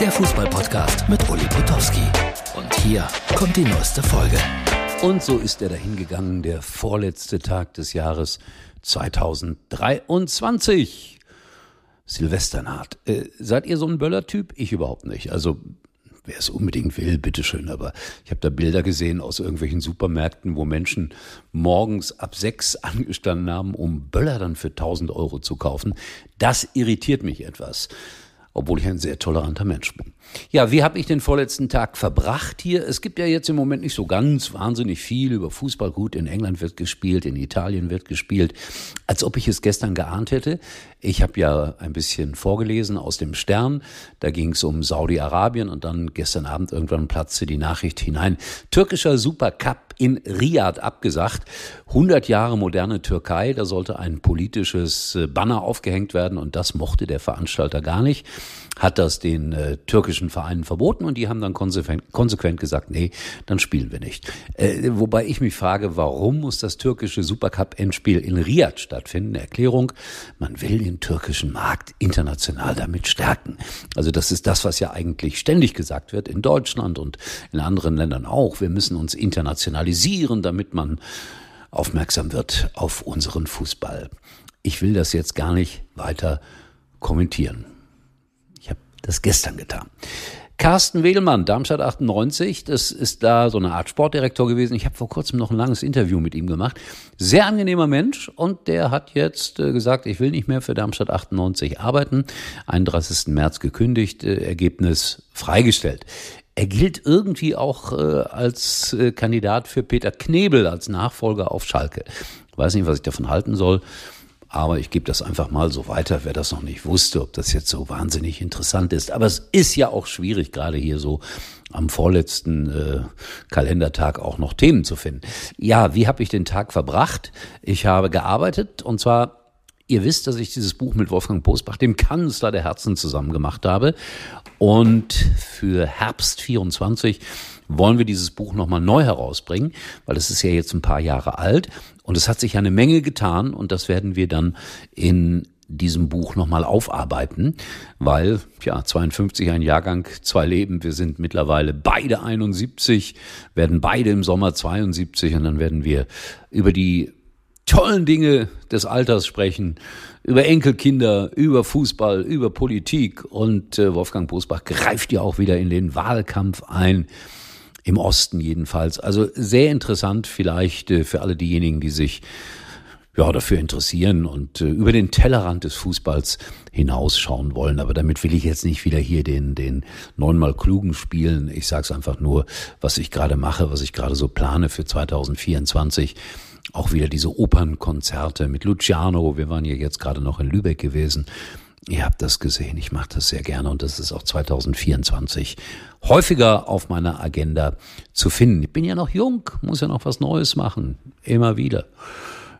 der Fußballpodcast mit Uli Potowski. Und hier kommt die neueste Folge. Und so ist er dahingegangen, der vorletzte Tag des Jahres 2023. Silvesternaht. Äh, seid ihr so ein Böller-Typ? Ich überhaupt nicht. Also wer es unbedingt will, bitteschön. Aber ich habe da Bilder gesehen aus irgendwelchen Supermärkten, wo Menschen morgens ab sechs angestanden haben, um Böller dann für 1000 Euro zu kaufen. Das irritiert mich etwas obwohl ich ein sehr toleranter Mensch bin. Ja, wie habe ich den vorletzten Tag verbracht hier? Es gibt ja jetzt im Moment nicht so ganz wahnsinnig viel über Fußball. Gut, in England wird gespielt, in Italien wird gespielt, als ob ich es gestern geahnt hätte. Ich habe ja ein bisschen vorgelesen aus dem Stern. Da ging es um Saudi-Arabien und dann gestern Abend irgendwann platzte die Nachricht hinein. Türkischer Supercup in Riyadh abgesagt. 100 Jahre moderne Türkei, da sollte ein politisches äh, Banner aufgehängt werden und das mochte der Veranstalter gar nicht hat das den äh, türkischen Vereinen verboten und die haben dann konsequent, konsequent gesagt, nee, dann spielen wir nicht. Äh, wobei ich mich frage, warum muss das türkische Supercup-Endspiel in Riyadh stattfinden? Erklärung, man will den türkischen Markt international damit stärken. Also das ist das, was ja eigentlich ständig gesagt wird in Deutschland und in anderen Ländern auch. Wir müssen uns internationalisieren, damit man aufmerksam wird auf unseren Fußball. Ich will das jetzt gar nicht weiter kommentieren das gestern getan. Carsten Wedelmann, Darmstadt 98, das ist da so eine Art Sportdirektor gewesen. Ich habe vor kurzem noch ein langes Interview mit ihm gemacht. Sehr angenehmer Mensch und der hat jetzt äh, gesagt, ich will nicht mehr für Darmstadt 98 arbeiten. 31. März gekündigt, äh, Ergebnis freigestellt. Er gilt irgendwie auch äh, als Kandidat für Peter Knebel als Nachfolger auf Schalke. Weiß nicht, was ich davon halten soll. Aber ich gebe das einfach mal so weiter, wer das noch nicht wusste, ob das jetzt so wahnsinnig interessant ist. Aber es ist ja auch schwierig, gerade hier so am vorletzten äh, Kalendertag auch noch Themen zu finden. Ja, wie habe ich den Tag verbracht? Ich habe gearbeitet und zwar Ihr wisst, dass ich dieses Buch mit Wolfgang Bosbach, dem Kanzler der Herzen, zusammen gemacht habe. Und für Herbst 24 wollen wir dieses Buch nochmal neu herausbringen, weil es ist ja jetzt ein paar Jahre alt. Und es hat sich eine Menge getan und das werden wir dann in diesem Buch nochmal aufarbeiten, weil, ja, 52 ein Jahrgang, zwei Leben, wir sind mittlerweile beide 71, werden beide im Sommer 72 und dann werden wir über die tollen Dinge des Alters sprechen, über Enkelkinder, über Fußball, über Politik und äh, Wolfgang Bosbach greift ja auch wieder in den Wahlkampf ein, im Osten jedenfalls. Also sehr interessant vielleicht äh, für alle diejenigen, die sich ja, dafür interessieren und äh, über den Tellerrand des Fußballs hinausschauen wollen. Aber damit will ich jetzt nicht wieder hier den, den neunmal Klugen spielen. Ich sage es einfach nur, was ich gerade mache, was ich gerade so plane für 2024 auch wieder diese Opernkonzerte mit Luciano. Wir waren ja jetzt gerade noch in Lübeck gewesen. Ihr habt das gesehen. Ich mache das sehr gerne und das ist auch 2024 häufiger auf meiner Agenda zu finden. Ich bin ja noch jung, muss ja noch was Neues machen. Immer wieder.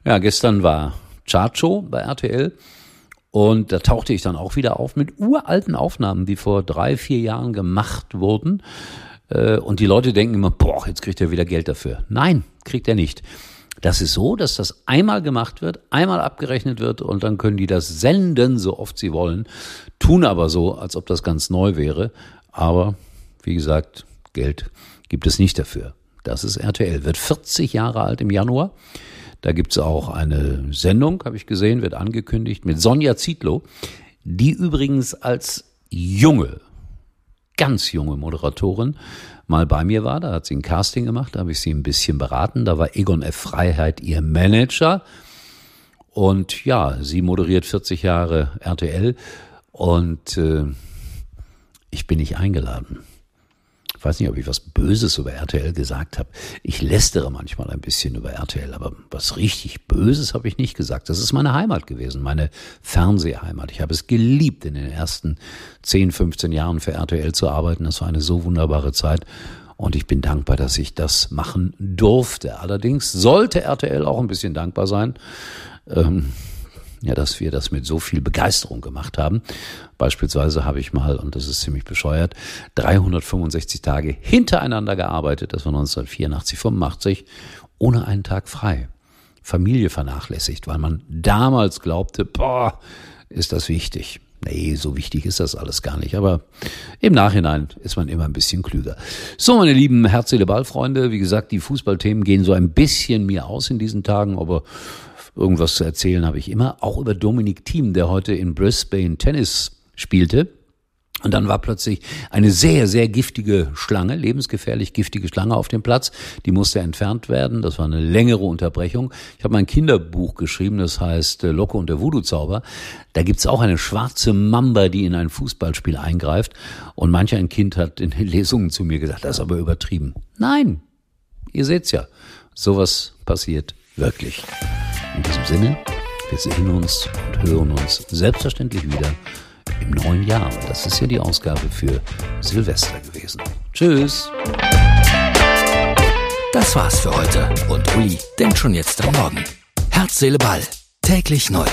Ja, gestern war Chacho bei RTL. Und da tauchte ich dann auch wieder auf mit uralten Aufnahmen, die vor drei, vier Jahren gemacht wurden. Äh, und die Leute denken immer, boah, jetzt kriegt er wieder Geld dafür. Nein, kriegt er nicht. Das ist so, dass das einmal gemacht wird, einmal abgerechnet wird und dann können die das senden, so oft sie wollen, tun aber so, als ob das ganz neu wäre. Aber wie gesagt, Geld gibt es nicht dafür. Das ist RTL, wird 40 Jahre alt im Januar. Da gibt es auch eine Sendung, habe ich gesehen, wird angekündigt mit Sonja Zietlow, die übrigens als junge, ganz junge Moderatorin mal bei mir war. Da hat sie ein Casting gemacht, da habe ich sie ein bisschen beraten. Da war Egon F. Freiheit ihr Manager. Und ja, sie moderiert 40 Jahre RTL und äh, ich bin nicht eingeladen. Ich weiß nicht, ob ich was Böses über RTL gesagt habe. Ich lästere manchmal ein bisschen über RTL, aber was richtig Böses habe ich nicht gesagt. Das ist meine Heimat gewesen, meine Fernsehheimat. Ich habe es geliebt, in den ersten 10, 15 Jahren für RTL zu arbeiten. Das war eine so wunderbare Zeit. Und ich bin dankbar, dass ich das machen durfte. Allerdings sollte RTL auch ein bisschen dankbar sein. Ähm, ja, dass wir das mit so viel Begeisterung gemacht haben. Beispielsweise habe ich mal, und das ist ziemlich bescheuert, 365 Tage hintereinander gearbeitet, das war 1984, 85, ohne einen Tag frei. Familie vernachlässigt, weil man damals glaubte, boah, ist das wichtig. Nee, so wichtig ist das alles gar nicht. Aber im Nachhinein ist man immer ein bisschen klüger. So, meine lieben herz ballfreunde wie gesagt, die Fußballthemen gehen so ein bisschen mir aus in diesen Tagen, aber irgendwas zu erzählen habe ich immer. Auch über Dominik Thiem, der heute in Brisbane Tennis spielte. Und dann war plötzlich eine sehr, sehr giftige Schlange, lebensgefährlich giftige Schlange auf dem Platz. Die musste entfernt werden. Das war eine längere Unterbrechung. Ich habe mein Kinderbuch geschrieben, das heißt äh, Locke und der Voodoo-Zauber. Da gibt's auch eine schwarze Mamba, die in ein Fußballspiel eingreift. Und manch ein Kind hat in den Lesungen zu mir gesagt, das ist aber übertrieben. Nein, ihr seht's ja, sowas passiert wirklich. In diesem Sinne, wir sehen uns und hören uns selbstverständlich wieder im neuen Jahr. Das ist ja die Ausgabe für Silvester gewesen. Tschüss. Das war's für heute. Und Uli denkt schon jetzt am Morgen. Herz, Seele, Ball. Täglich neu.